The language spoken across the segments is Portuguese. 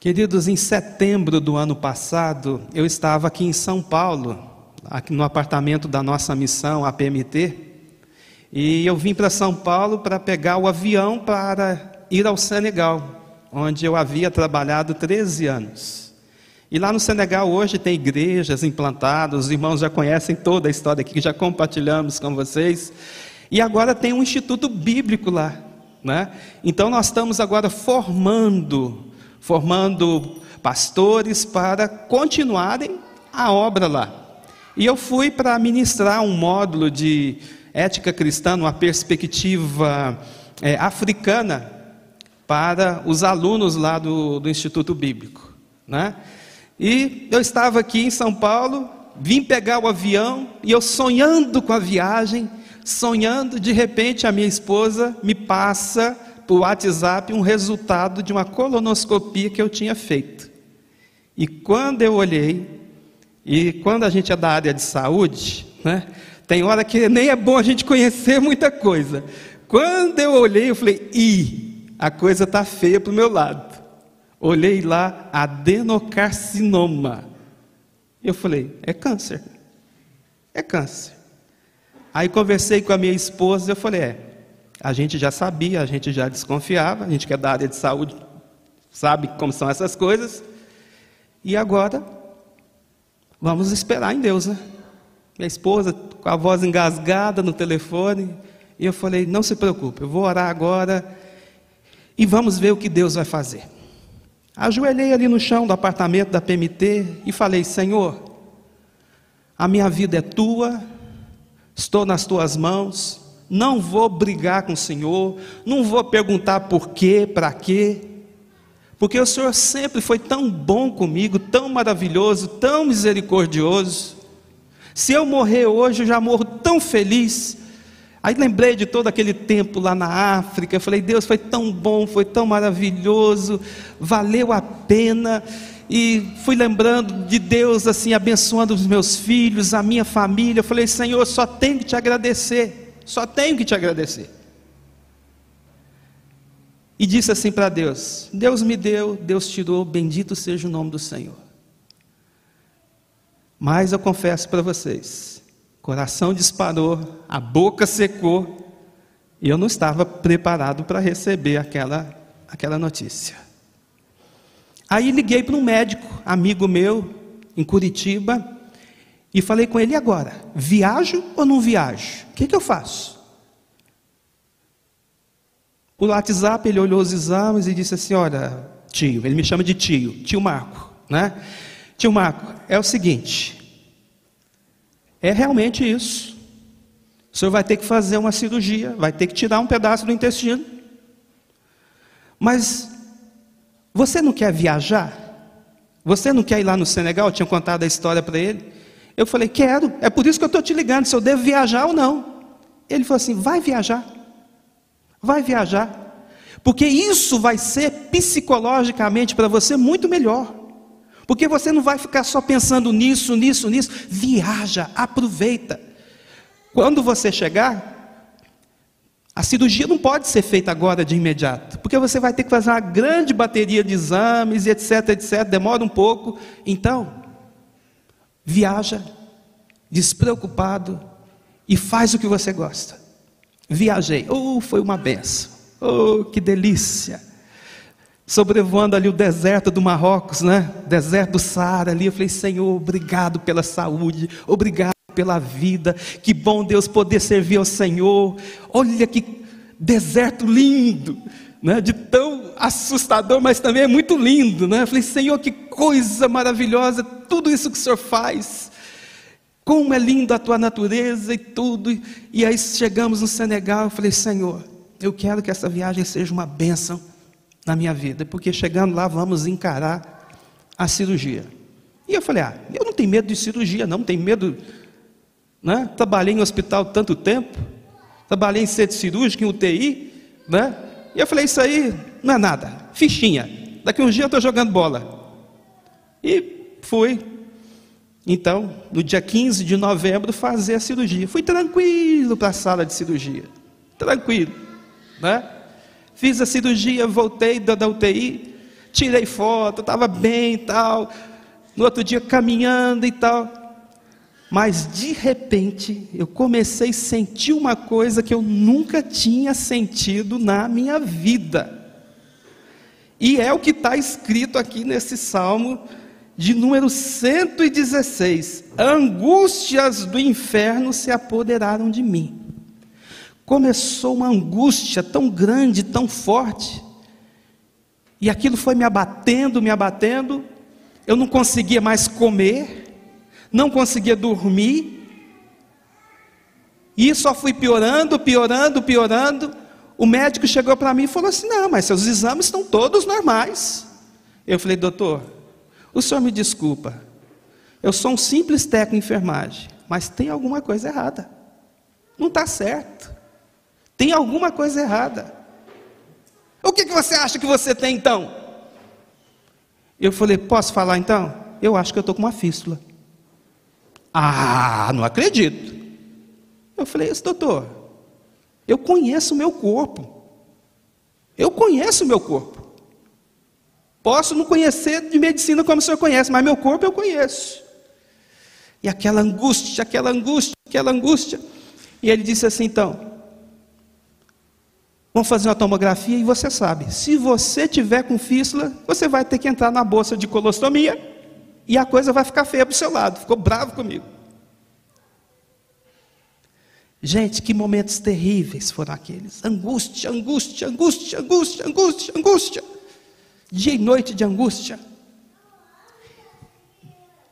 Queridos, em setembro do ano passado, eu estava aqui em São Paulo, aqui no apartamento da nossa missão, a PMT, e eu vim para São Paulo para pegar o avião para ir ao Senegal, onde eu havia trabalhado 13 anos. E lá no Senegal hoje tem igrejas implantadas, os irmãos já conhecem toda a história aqui, que já compartilhamos com vocês. E agora tem um instituto bíblico lá. Né? Então nós estamos agora formando formando pastores para continuarem a obra lá. E eu fui para ministrar um módulo de ética cristã, uma perspectiva é, africana, para os alunos lá do, do Instituto Bíblico. Né? E eu estava aqui em São Paulo, vim pegar o avião, e eu sonhando com a viagem, sonhando, de repente a minha esposa me passa por WhatsApp um resultado de uma colonoscopia que eu tinha feito. E quando eu olhei, e quando a gente é da área de saúde, né, tem hora que nem é bom a gente conhecer muita coisa. Quando eu olhei, eu falei, ih, a coisa está feia para o meu lado. Olhei lá, adenocarcinoma. Eu falei, é câncer. É câncer. Aí conversei com a minha esposa, eu falei, é, a gente já sabia, a gente já desconfiava, a gente que é da área de saúde sabe como são essas coisas. E agora, vamos esperar em Deus, né? Minha esposa com a voz engasgada no telefone, e eu falei: não se preocupe, eu vou orar agora e vamos ver o que Deus vai fazer. Ajoelhei ali no chão do apartamento da PMT e falei: Senhor, a minha vida é tua, estou nas tuas mãos, não vou brigar com o Senhor, não vou perguntar por quê, para quê, porque o Senhor sempre foi tão bom comigo, tão maravilhoso, tão misericordioso. Se eu morrer hoje, eu já morro tão feliz. Aí lembrei de todo aquele tempo lá na África, eu falei, Deus foi tão bom, foi tão maravilhoso, valeu a pena. E fui lembrando de Deus assim, abençoando os meus filhos, a minha família. Eu falei, Senhor, só tenho que te agradecer. Só tenho que te agradecer. E disse assim para Deus: Deus me deu, Deus tirou, bendito seja o nome do Senhor. Mas eu confesso para vocês, coração disparou, a boca secou, e eu não estava preparado para receber aquela, aquela notícia. Aí liguei para um médico, amigo meu, em Curitiba, e falei com ele: agora? Viajo ou não viajo? O que, que eu faço? Por WhatsApp ele olhou os exames e disse assim: Olha, tio, ele me chama de tio, tio Marco, né? Tio Marco, é o seguinte: é realmente isso. O senhor vai ter que fazer uma cirurgia, vai ter que tirar um pedaço do intestino. Mas você não quer viajar? Você não quer ir lá no Senegal? Eu tinha contado a história para ele. Eu falei, quero, é por isso que eu estou te ligando, se eu devo viajar ou não. Ele falou assim: vai viajar, vai viajar, porque isso vai ser psicologicamente para você muito melhor. Porque você não vai ficar só pensando nisso, nisso, nisso. Viaja, aproveita. Quando você chegar, a cirurgia não pode ser feita agora de imediato, porque você vai ter que fazer uma grande bateria de exames, etc, etc. Demora um pouco. Então, Viaja despreocupado e faz o que você gosta. Viajei, oh, foi uma benção, oh, que delícia. Sobrevoando ali o deserto do Marrocos, né? Deserto do Saara ali, eu falei, Senhor, obrigado pela saúde, obrigado pela vida, que bom Deus poder servir ao Senhor. Olha que deserto lindo, né? De tão assustador, mas também é muito lindo, né? Eu falei, Senhor, que coisa maravilhosa, tudo isso que o Senhor faz. Como é linda a tua natureza e tudo. E aí chegamos no Senegal, eu falei, Senhor, eu quero que essa viagem seja uma bênção na minha vida, porque chegando lá vamos encarar a cirurgia. E eu falei, ah, eu não tenho medo de cirurgia, não, não tenho medo. Né? Trabalhei em hospital tanto tempo, trabalhei em centro cirúrgico, em UTI, né? E eu falei, isso aí não é nada, fichinha. Daqui uns dias eu estou jogando bola. E fui, então, no dia 15 de novembro, fazer a cirurgia. Fui tranquilo para a sala de cirurgia. Tranquilo. Né? Fiz a cirurgia, voltei da, da UTI. tirei foto, estava bem e tal. No outro dia caminhando e tal. Mas de repente eu comecei a sentir uma coisa que eu nunca tinha sentido na minha vida. E é o que está escrito aqui nesse salmo de número 116: Angústias do inferno se apoderaram de mim. Começou uma angústia tão grande, tão forte, e aquilo foi me abatendo, me abatendo. Eu não conseguia mais comer, não conseguia dormir, e só fui piorando, piorando, piorando. O médico chegou para mim e falou assim: Não, mas seus exames estão todos normais. Eu falei, doutor, o senhor me desculpa, eu sou um simples técnico de enfermagem, mas tem alguma coisa errada. Não está certo. Tem alguma coisa errada. O que, que você acha que você tem então? Eu falei, posso falar então? Eu acho que eu estou com uma fístula. Ah, não acredito. Eu falei, esse doutor, eu conheço o meu corpo. Eu conheço o meu corpo. Posso não conhecer de medicina como o senhor conhece, mas meu corpo eu conheço. E aquela angústia, aquela angústia, aquela angústia. E ele disse assim: então, vamos fazer uma tomografia e você sabe, se você tiver com fístula, você vai ter que entrar na bolsa de colostomia e a coisa vai ficar feia para o seu lado. Ficou bravo comigo. Gente, que momentos terríveis foram aqueles. Angústia, angústia, angústia, angústia, angústia, angústia dia e noite de angústia.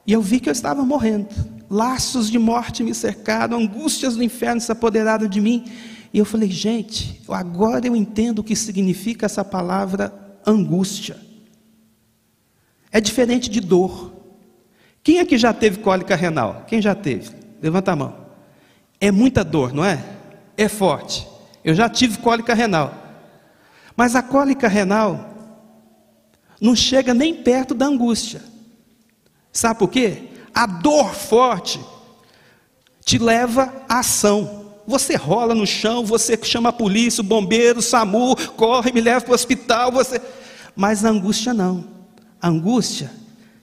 E eu vi que eu estava morrendo. Laços de morte me cercaram, angústias do inferno se apoderaram de mim. E eu falei, gente, agora eu entendo o que significa essa palavra angústia. É diferente de dor. Quem aqui já teve cólica renal? Quem já teve? Levanta a mão. É muita dor, não é? É forte. Eu já tive cólica renal. Mas a cólica renal, não chega nem perto da angústia. Sabe por quê? A dor forte te leva à ação. Você rola no chão, você chama a polícia, o bombeiro, o SAMU, corre, me leva para o hospital, você. Mas a angústia não. A angústia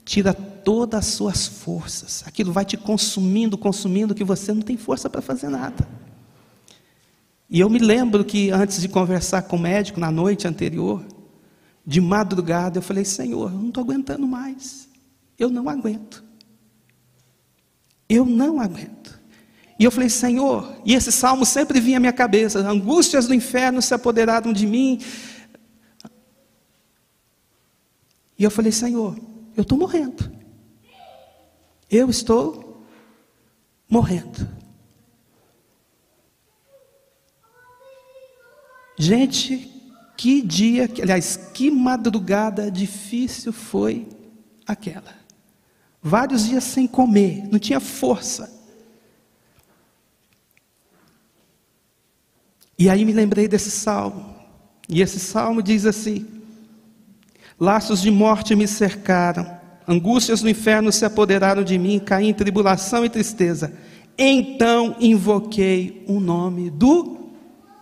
tira todas as suas forças. Aquilo vai te consumindo, consumindo, que você não tem força para fazer nada. E eu me lembro que antes de conversar com o médico na noite anterior, de madrugada, eu falei: Senhor, eu não estou aguentando mais. Eu não aguento. Eu não aguento. E eu falei: Senhor, e esse salmo sempre vinha à minha cabeça: angústias do inferno se apoderaram de mim. E eu falei: Senhor, eu estou morrendo. Eu estou morrendo. Gente, que dia, aliás, que madrugada difícil foi aquela. Vários dias sem comer, não tinha força. E aí me lembrei desse salmo. E esse salmo diz assim: Laços de morte me cercaram, angústias no inferno se apoderaram de mim, caí em tribulação e tristeza. Então invoquei o nome do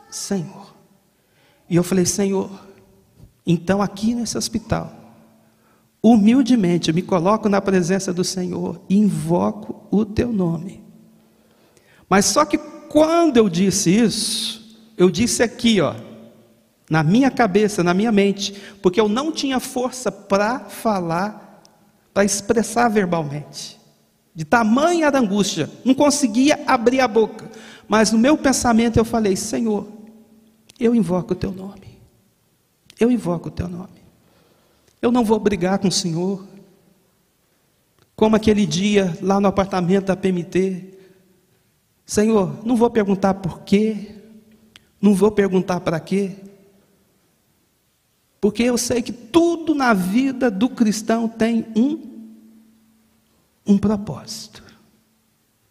Senhor. E eu falei, Senhor, então aqui nesse hospital, humildemente me coloco na presença do Senhor invoco o teu nome. Mas só que quando eu disse isso, eu disse aqui, ó, na minha cabeça, na minha mente, porque eu não tinha força para falar, para expressar verbalmente. De tamanha angústia, não conseguia abrir a boca. Mas no meu pensamento eu falei: Senhor, eu invoco o teu nome. Eu invoco o teu nome. Eu não vou brigar com o Senhor. Como aquele dia lá no apartamento da PMT. Senhor, não vou perguntar por quê. Não vou perguntar para quê. Porque eu sei que tudo na vida do cristão tem um um propósito.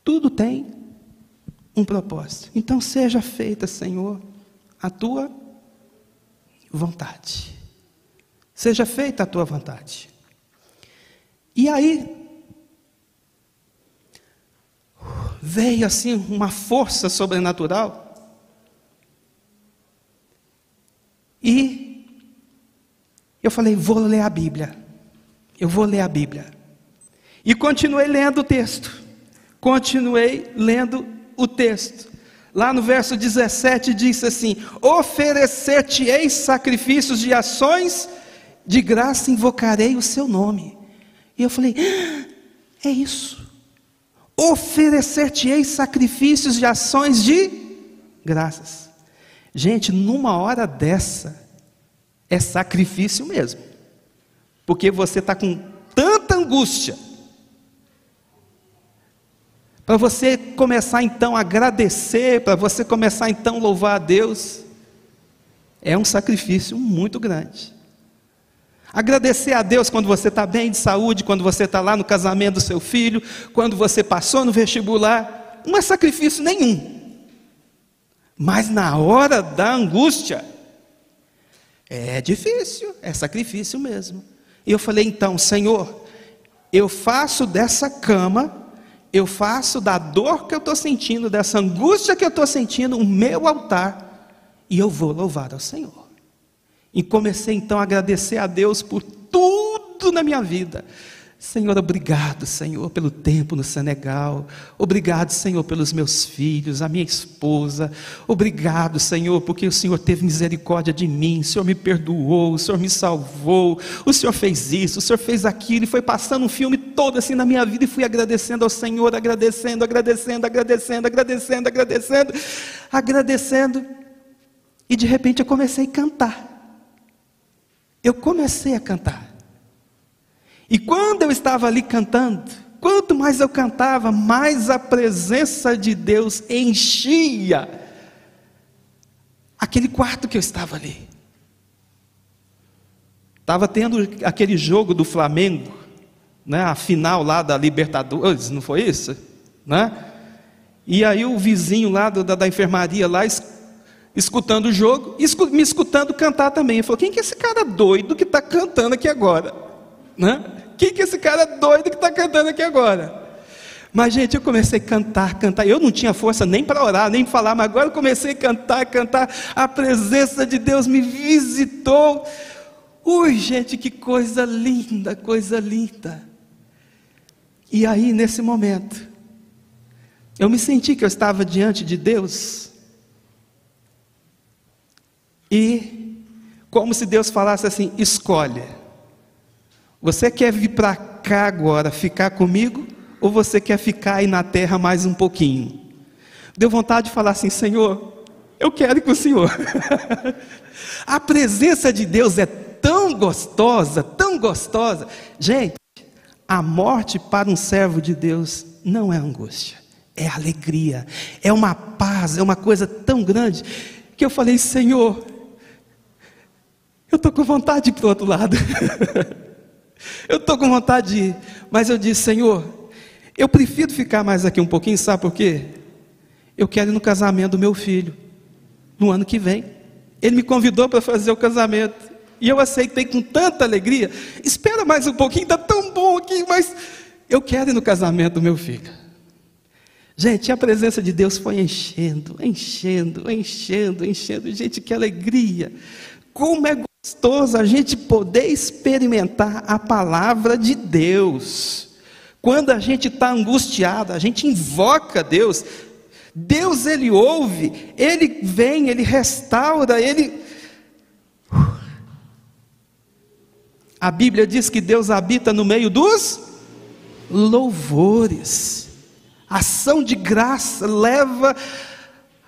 Tudo tem um propósito. Então seja feita, Senhor, a tua vontade. Seja feita a tua vontade. E aí veio assim uma força sobrenatural e Eu falei, vou ler a Bíblia. Eu vou ler a Bíblia. E continuei lendo o texto. Continuei lendo o texto. Lá no verso 17 diz assim: Oferecer-te-ei sacrifícios de ações, de graça invocarei o seu nome. E eu falei: ah, É isso. Oferecer-te-ei sacrifícios de ações de graças. Gente, numa hora dessa, é sacrifício mesmo, porque você está com tanta angústia para você começar então a agradecer, para você começar então a louvar a Deus, é um sacrifício muito grande. Agradecer a Deus quando você está bem de saúde, quando você está lá no casamento do seu filho, quando você passou no vestibular, não é sacrifício nenhum. Mas na hora da angústia, é difícil, é sacrifício mesmo. E eu falei então, Senhor, eu faço dessa cama eu faço da dor que eu estou sentindo, dessa angústia que eu estou sentindo, o meu altar, e eu vou louvar ao Senhor. E comecei então a agradecer a Deus por tudo na minha vida. Senhor, obrigado, Senhor, pelo tempo no Senegal. Obrigado, Senhor, pelos meus filhos, a minha esposa. Obrigado, Senhor, porque o Senhor teve misericórdia de mim. O Senhor me perdoou, o Senhor me salvou. O Senhor fez isso, o Senhor fez aquilo. E foi passando um filme todo assim na minha vida e fui agradecendo ao Senhor, agradecendo, agradecendo, agradecendo, agradecendo, agradecendo, agradecendo. E de repente eu comecei a cantar. Eu comecei a cantar. E quando eu estava ali cantando, quanto mais eu cantava, mais a presença de Deus enchia aquele quarto que eu estava ali. Estava tendo aquele jogo do Flamengo, né, a final lá da Libertadores, não foi isso? Né? E aí o vizinho lá do, da, da, enfermaria lá, escutando o jogo, me escutando cantar também. Ele falou, quem que é esse cara doido que está cantando aqui agora? Né? Quem que é esse cara doido que está cantando aqui agora? Mas, gente, eu comecei a cantar, cantar. Eu não tinha força nem para orar, nem falar, mas agora eu comecei a cantar, cantar. A presença de Deus me visitou. Ui, gente, que coisa linda, coisa linda. E aí, nesse momento, eu me senti que eu estava diante de Deus. E, como se Deus falasse assim: escolhe. Você quer vir para cá agora ficar comigo? Ou você quer ficar aí na terra mais um pouquinho? Deu vontade de falar assim: Senhor, eu quero ir com o Senhor. a presença de Deus é tão gostosa, tão gostosa. Gente, a morte para um servo de Deus não é angústia, é alegria, é uma paz, é uma coisa tão grande que eu falei: Senhor, eu estou com vontade de ir para o outro lado. Eu estou com vontade de ir, mas eu disse, Senhor, eu prefiro ficar mais aqui um pouquinho, sabe por quê? Eu quero ir no casamento do meu filho, no ano que vem. Ele me convidou para fazer o casamento. E eu aceitei com tanta alegria. Espera mais um pouquinho, está tão bom aqui, mas eu quero ir no casamento do meu filho. Gente, a presença de Deus foi enchendo, enchendo, enchendo, enchendo. Gente, que alegria! Como é gostoso a gente poder experimentar a palavra de Deus. Quando a gente está angustiado, a gente invoca Deus. Deus, Ele ouve, Ele vem, Ele restaura, Ele. A Bíblia diz que Deus habita no meio dos louvores. Ação de graça leva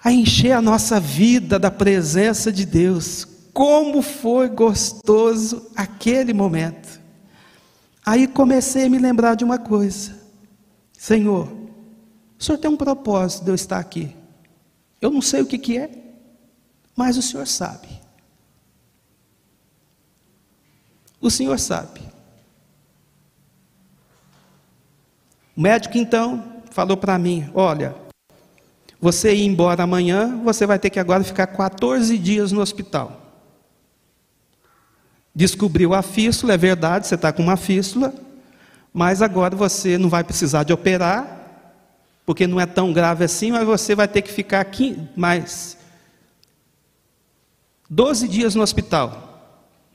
a encher a nossa vida da presença de Deus. Como foi gostoso aquele momento. Aí comecei a me lembrar de uma coisa: Senhor, o Senhor tem um propósito de eu estar aqui. Eu não sei o que, que é, mas o Senhor sabe. O Senhor sabe. O médico então falou para mim: Olha, você ir embora amanhã, você vai ter que agora ficar 14 dias no hospital. Descobriu a fístula, é verdade, você está com uma fístula, mas agora você não vai precisar de operar, porque não é tão grave assim, mas você vai ter que ficar aqui mais 12 dias no hospital.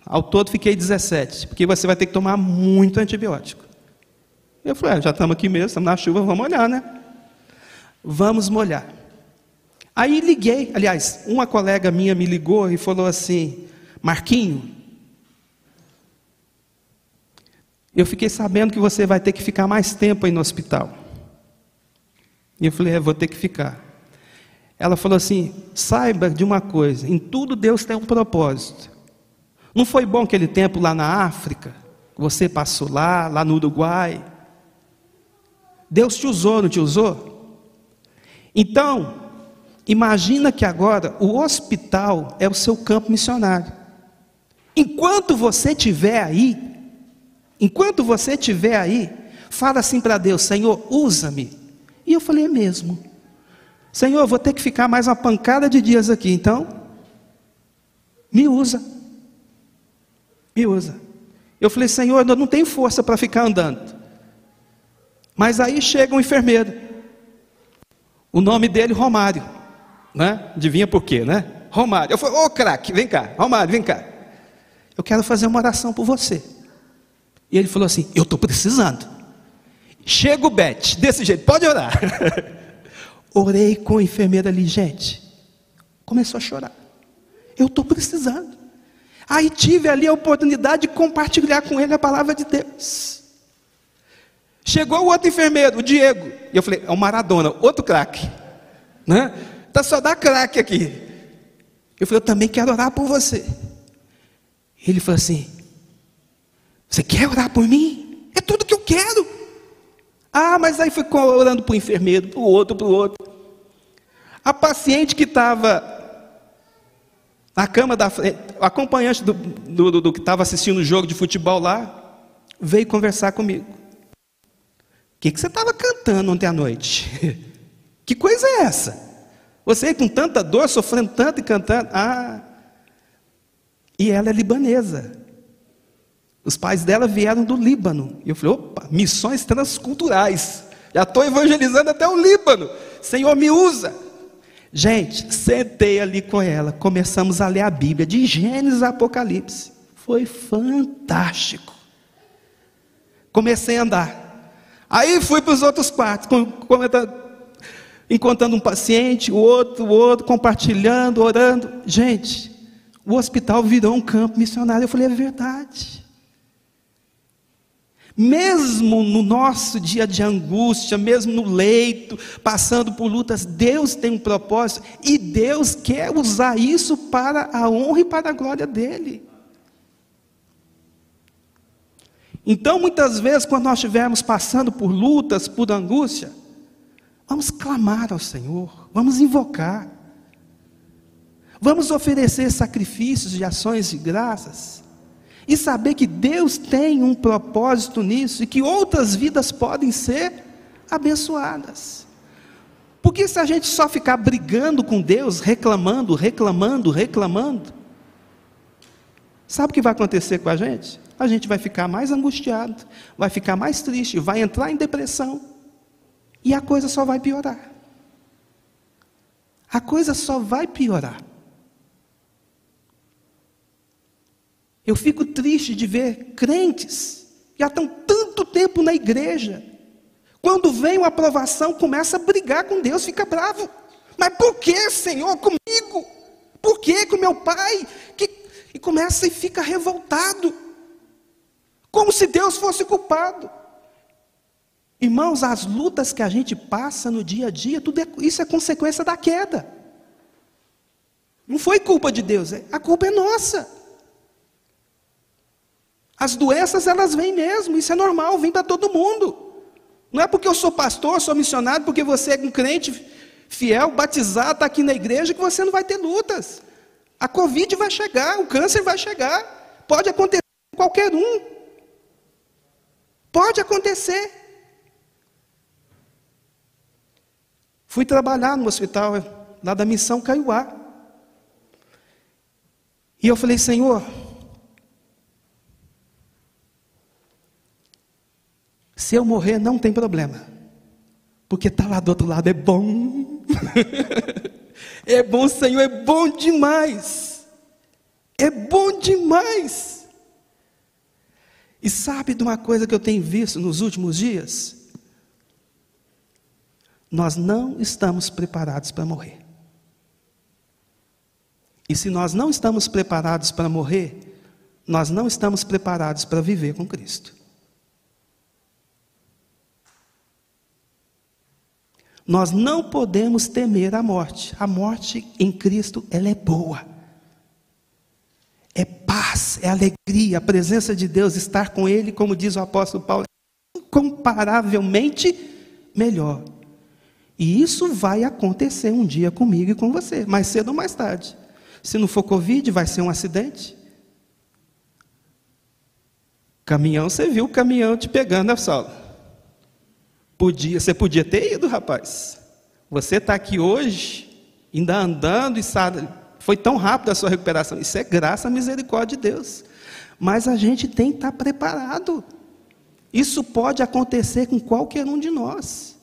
Ao todo fiquei 17, porque você vai ter que tomar muito antibiótico. Eu falei, ah, já estamos aqui mesmo, estamos na chuva, vamos molhar, né? Vamos molhar. Aí liguei, aliás, uma colega minha me ligou e falou assim: Marquinho, eu fiquei sabendo que você vai ter que ficar mais tempo aí no hospital. E eu falei: é, vou ter que ficar. Ela falou assim: saiba de uma coisa, em tudo Deus tem um propósito. Não foi bom aquele tempo lá na África? Você passou lá, lá no Uruguai. Deus te usou, não te usou? Então, imagina que agora o hospital é o seu campo missionário. Enquanto você estiver aí, enquanto você estiver aí, fala assim para Deus: Senhor, usa-me. E eu falei: é mesmo. Senhor, vou ter que ficar mais uma pancada de dias aqui, então, me usa. Me usa. Eu falei: Senhor, eu não tenho força para ficar andando. Mas aí chega um enfermeiro. O nome dele, Romário. Né? Adivinha por quê, né? Romário. Eu falei, ô oh, craque, vem cá. Romário, vem cá eu quero fazer uma oração por você. E ele falou assim: Eu estou precisando. Chega o Beth, desse jeito, pode orar. Orei com a enfermeira ali, gente. Começou a chorar. Eu estou precisando. Aí tive ali a oportunidade de compartilhar com ele a palavra de Deus. Chegou o outro enfermeiro, o Diego. E eu falei, é o Maradona, outro craque. Né? Tá só dá craque aqui. Eu falei, eu também quero orar por você. Ele falou assim: Você quer orar por mim? É tudo que eu quero. Ah, mas aí ficou orando para o enfermeiro, para o outro, para o outro. A paciente que estava na cama da frente, acompanhante do, do, do, do que estava assistindo o jogo de futebol lá, veio conversar comigo. O que, que você estava cantando ontem à noite? que coisa é essa? Você com tanta dor, sofrendo tanto e cantando. Ah, e ela é libanesa. Os pais dela vieram do Líbano. E eu falei: opa, missões transculturais. Já estou evangelizando até o Líbano. Senhor, me usa. Gente, sentei ali com ela. Começamos a ler a Bíblia, de Gênesis a Apocalipse. Foi fantástico. Comecei a andar. Aí fui para os outros quartos, encontrando um paciente, o outro, o outro, compartilhando, orando. Gente, o hospital virou um campo missionário. Eu falei, é verdade. Mesmo no nosso dia de angústia, mesmo no leito, passando por lutas, Deus tem um propósito e Deus quer usar isso para a honra e para a glória dEle. Então, muitas vezes, quando nós estivermos passando por lutas, por angústia, vamos clamar ao Senhor, vamos invocar. Vamos oferecer sacrifícios e ações de graças e saber que Deus tem um propósito nisso e que outras vidas podem ser abençoadas. Porque se a gente só ficar brigando com Deus, reclamando, reclamando, reclamando, sabe o que vai acontecer com a gente? A gente vai ficar mais angustiado, vai ficar mais triste, vai entrar em depressão e a coisa só vai piorar. A coisa só vai piorar. Eu fico triste de ver crentes que já estão tanto tempo na igreja. Quando vem uma aprovação, começa a brigar com Deus, fica bravo. Mas por que, Senhor, comigo? Por que com meu pai? Que... E começa e fica revoltado. Como se Deus fosse culpado. Irmãos, as lutas que a gente passa no dia a dia, tudo é, isso é consequência da queda. Não foi culpa de Deus, é, a culpa é nossa. As doenças elas vêm mesmo, isso é normal, vem para todo mundo. Não é porque eu sou pastor, sou missionário, porque você é um crente fiel, batizado, está aqui na igreja, que você não vai ter lutas. A Covid vai chegar, o câncer vai chegar, pode acontecer com qualquer um. Pode acontecer. Fui trabalhar no hospital lá da missão Caiuá. E eu falei, Senhor, Se eu morrer, não tem problema. Porque está lá do outro lado, é bom. é bom, Senhor, é bom demais. É bom demais. E sabe de uma coisa que eu tenho visto nos últimos dias? Nós não estamos preparados para morrer. E se nós não estamos preparados para morrer, nós não estamos preparados para viver com Cristo. Nós não podemos temer a morte. A morte em Cristo, ela é boa. É paz, é alegria, a presença de Deus, estar com Ele, como diz o apóstolo Paulo, incomparavelmente melhor. E isso vai acontecer um dia comigo e com você, mais cedo ou mais tarde. Se não for Covid, vai ser um acidente. Caminhão, você viu o caminhão te pegando na sala. Podia, você podia ter ido, rapaz. Você está aqui hoje, ainda andando e sabe, foi tão rápido a sua recuperação. Isso é graça a misericórdia de Deus. Mas a gente tem que estar preparado. Isso pode acontecer com qualquer um de nós.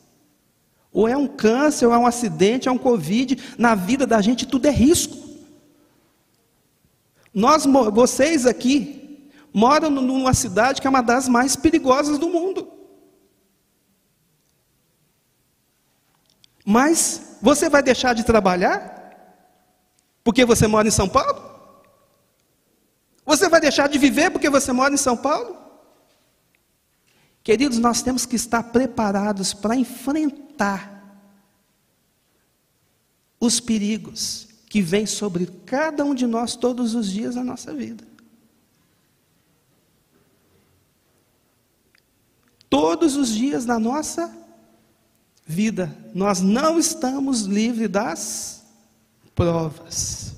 Ou é um câncer, ou é um acidente, é um Covid. Na vida da gente tudo é risco. Nós, vocês aqui, moram numa cidade que é uma das mais perigosas do mundo. Mas você vai deixar de trabalhar? Porque você mora em São Paulo? Você vai deixar de viver porque você mora em São Paulo? Queridos, nós temos que estar preparados para enfrentar os perigos que vêm sobre cada um de nós todos os dias da nossa vida. Todos os dias da nossa vida vida, nós não estamos livres das provas.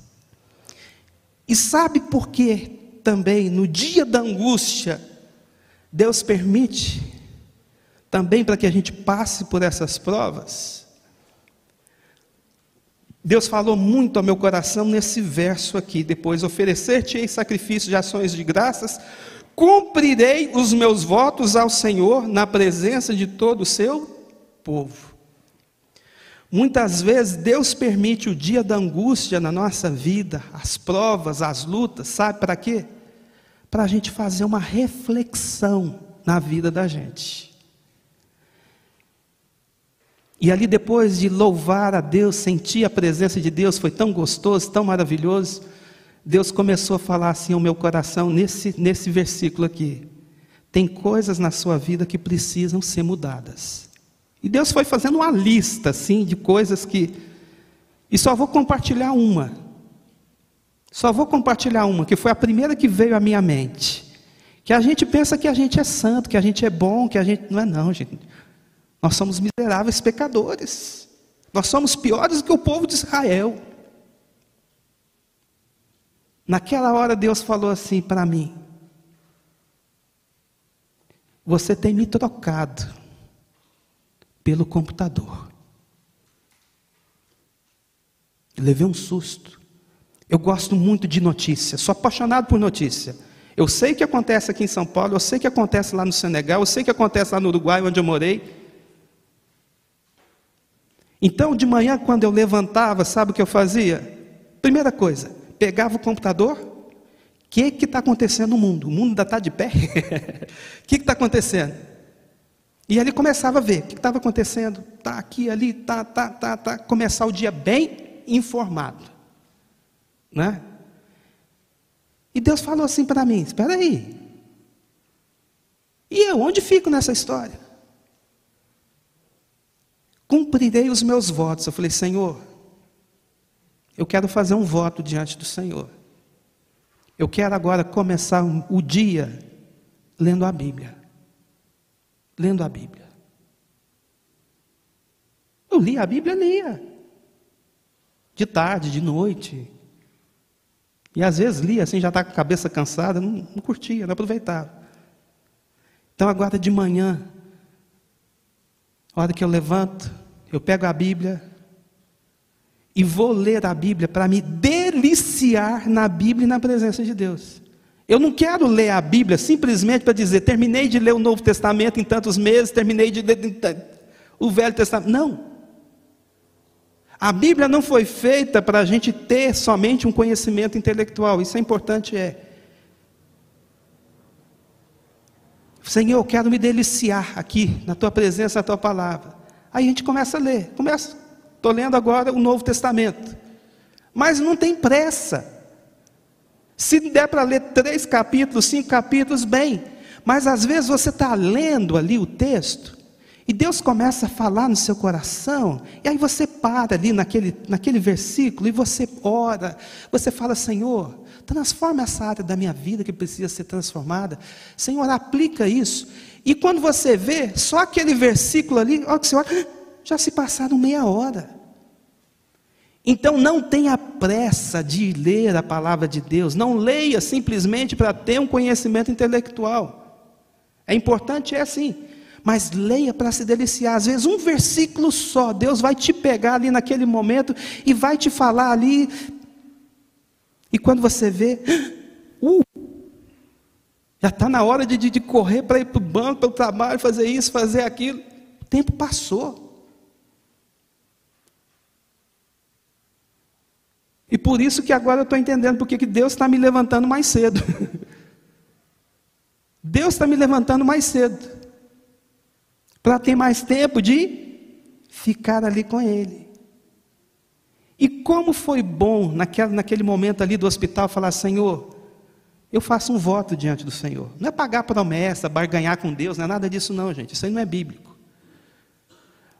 E sabe por que também no dia da angústia, Deus permite também para que a gente passe por essas provas? Deus falou muito ao meu coração nesse verso aqui, depois oferecer-te sacrifício de ações de graças, cumprirei os meus votos ao Senhor na presença de todo o seu povo. Muitas vezes Deus permite o dia da angústia na nossa vida, as provas, as lutas, sabe para quê? Para a gente fazer uma reflexão na vida da gente. E ali, depois de louvar a Deus, sentir a presença de Deus, foi tão gostoso, tão maravilhoso. Deus começou a falar assim ao meu coração, nesse, nesse versículo aqui: tem coisas na sua vida que precisam ser mudadas. E Deus foi fazendo uma lista, assim, de coisas que. E só vou compartilhar uma. Só vou compartilhar uma, que foi a primeira que veio à minha mente. Que a gente pensa que a gente é santo, que a gente é bom, que a gente. Não é, não, gente. Nós somos miseráveis pecadores. Nós somos piores que o povo de Israel. Naquela hora Deus falou assim para mim: Você tem me trocado pelo computador. levei um susto. Eu gosto muito de notícia, sou apaixonado por notícia. Eu sei o que acontece aqui em São Paulo, eu sei o que acontece lá no Senegal, eu sei o que acontece lá no Uruguai, onde eu morei. Então, de manhã, quando eu levantava, sabe o que eu fazia? Primeira coisa, pegava o computador, o que está acontecendo no mundo? O mundo ainda está de pé? O que está acontecendo? E ele começava a ver o que estava acontecendo. Tá aqui, ali, tá, tá, tá, tá. Começar o dia bem informado, né? E Deus falou assim para mim: espera aí. E eu, onde fico nessa história? Cumprirei os meus votos. Eu falei, Senhor, eu quero fazer um voto diante do Senhor. Eu quero agora começar o dia lendo a Bíblia lendo a Bíblia. Eu lia a Bíblia, lia. De tarde, de noite. E às vezes lia assim, já está com a cabeça cansada, não, não curtia, não aproveitava. Então agora de manhã, a hora que eu levanto, eu pego a Bíblia e vou ler a Bíblia para me deliciar na Bíblia e na presença de Deus. Eu não quero ler a Bíblia simplesmente para dizer, terminei de ler o Novo Testamento em tantos meses, terminei de ler o Velho Testamento. Não. A Bíblia não foi feita para a gente ter somente um conhecimento intelectual, isso é importante, é. Senhor, eu quero me deliciar aqui na tua presença, na tua palavra. Aí a gente começa a ler, começa, estou lendo agora o Novo Testamento, mas não tem pressa. Se der para ler três capítulos, cinco capítulos, bem, mas às vezes você está lendo ali o texto, e Deus começa a falar no seu coração, e aí você para ali naquele, naquele versículo e você ora, você fala: Senhor, transforma essa área da minha vida que precisa ser transformada. Senhor, aplica isso. E quando você vê, só aquele versículo ali, olha que você olha, já se passaram meia hora. Então não tenha pressa de ler a palavra de Deus, não leia simplesmente para ter um conhecimento intelectual. É importante, é assim mas leia para se deliciar. Às vezes, um versículo só, Deus vai te pegar ali naquele momento e vai te falar ali. E quando você vê, uh, já está na hora de, de, de correr para ir para o banco, para o trabalho, fazer isso, fazer aquilo. O tempo passou. E por isso que agora eu estou entendendo porque que Deus está me levantando mais cedo. Deus está me levantando mais cedo para ter mais tempo de ficar ali com Ele. E como foi bom naquele, naquele momento ali do hospital falar: Senhor, eu faço um voto diante do Senhor. Não é pagar promessa, barganhar com Deus, não é nada disso, não, gente. Isso aí não é bíblico.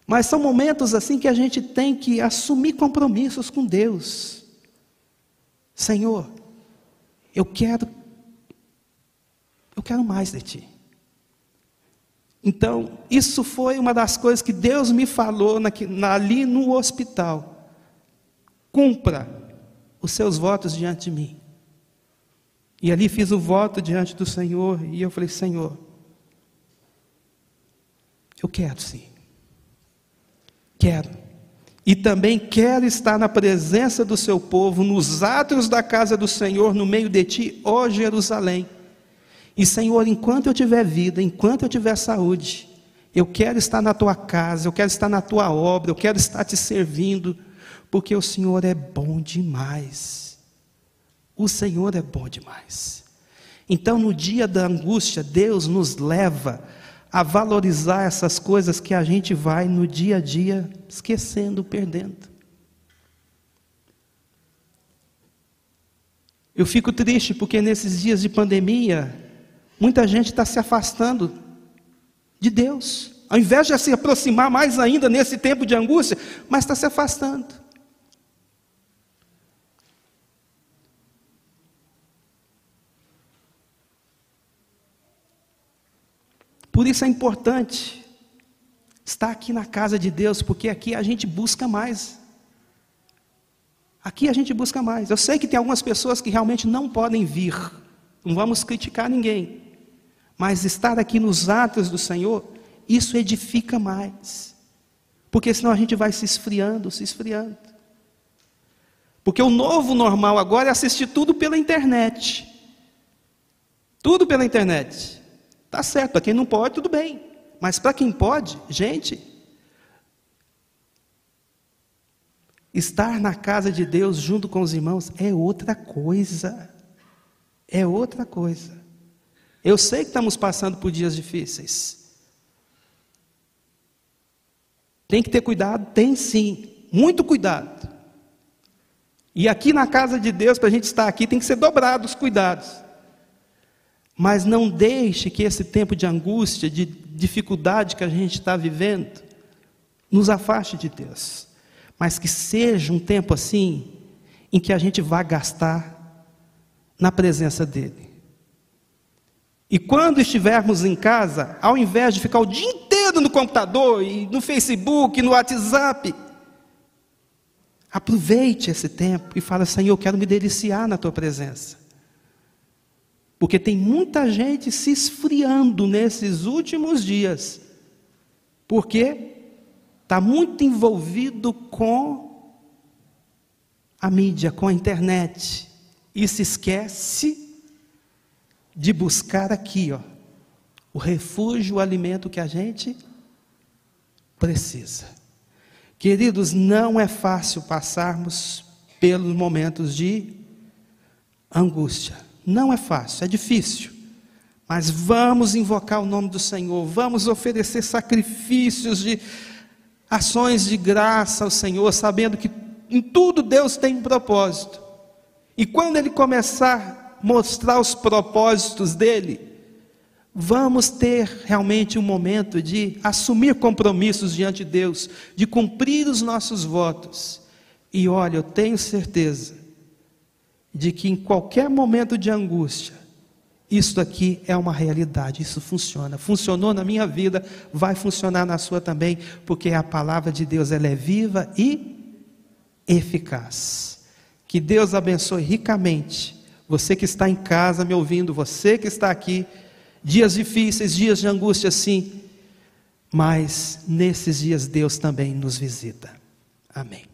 Mas são momentos assim que a gente tem que assumir compromissos com Deus. Senhor, eu quero, eu quero mais de Ti. Então, isso foi uma das coisas que Deus me falou ali no hospital. Cumpra os seus votos diante de mim. E ali fiz o voto diante do Senhor, e eu falei: Senhor, eu quero sim. Quero. E também quero estar na presença do seu povo, nos átrios da casa do Senhor, no meio de ti, ó Jerusalém. E Senhor, enquanto eu tiver vida, enquanto eu tiver saúde, eu quero estar na tua casa, eu quero estar na tua obra, eu quero estar te servindo, porque o Senhor é bom demais. O Senhor é bom demais. Então, no dia da angústia, Deus nos leva a valorizar essas coisas que a gente vai no dia a dia esquecendo, perdendo. Eu fico triste porque nesses dias de pandemia, Muita gente está se afastando de Deus, ao invés de se aproximar mais ainda nesse tempo de angústia, mas está se afastando. Por isso é importante estar aqui na casa de Deus, porque aqui a gente busca mais. Aqui a gente busca mais. Eu sei que tem algumas pessoas que realmente não podem vir, não vamos criticar ninguém. Mas estar aqui nos atos do Senhor, isso edifica mais. Porque senão a gente vai se esfriando, se esfriando. Porque o novo normal agora é assistir tudo pela internet. Tudo pela internet. Tá certo, para quem não pode, tudo bem. Mas para quem pode, gente, estar na casa de Deus junto com os irmãos é outra coisa. É outra coisa. Eu sei que estamos passando por dias difíceis. Tem que ter cuidado? Tem sim, muito cuidado. E aqui na casa de Deus, para a gente estar aqui, tem que ser dobrados os cuidados. Mas não deixe que esse tempo de angústia, de dificuldade que a gente está vivendo, nos afaste de Deus. Mas que seja um tempo assim, em que a gente vá gastar na presença dEle. E quando estivermos em casa, ao invés de ficar o dia inteiro no computador e no Facebook, no WhatsApp, aproveite esse tempo e fala: Senhor, eu quero me deliciar na tua presença. Porque tem muita gente se esfriando nesses últimos dias, porque está muito envolvido com a mídia, com a internet, e se esquece de buscar aqui, ó, o refúgio, o alimento que a gente precisa. Queridos, não é fácil passarmos pelos momentos de angústia. Não é fácil, é difícil. Mas vamos invocar o nome do Senhor, vamos oferecer sacrifícios de ações de graça ao Senhor, sabendo que em tudo Deus tem um propósito. E quando Ele começar a mostrar os propósitos dele, vamos ter realmente um momento de assumir compromissos diante de Deus, de cumprir os nossos votos. E olha, eu tenho certeza de que em qualquer momento de angústia, isso aqui é uma realidade, isso funciona. Funcionou na minha vida, vai funcionar na sua também, porque a palavra de Deus ela é viva e eficaz. Que Deus abençoe ricamente você que está em casa me ouvindo, você que está aqui, dias difíceis, dias de angústia, sim, mas nesses dias Deus também nos visita. Amém.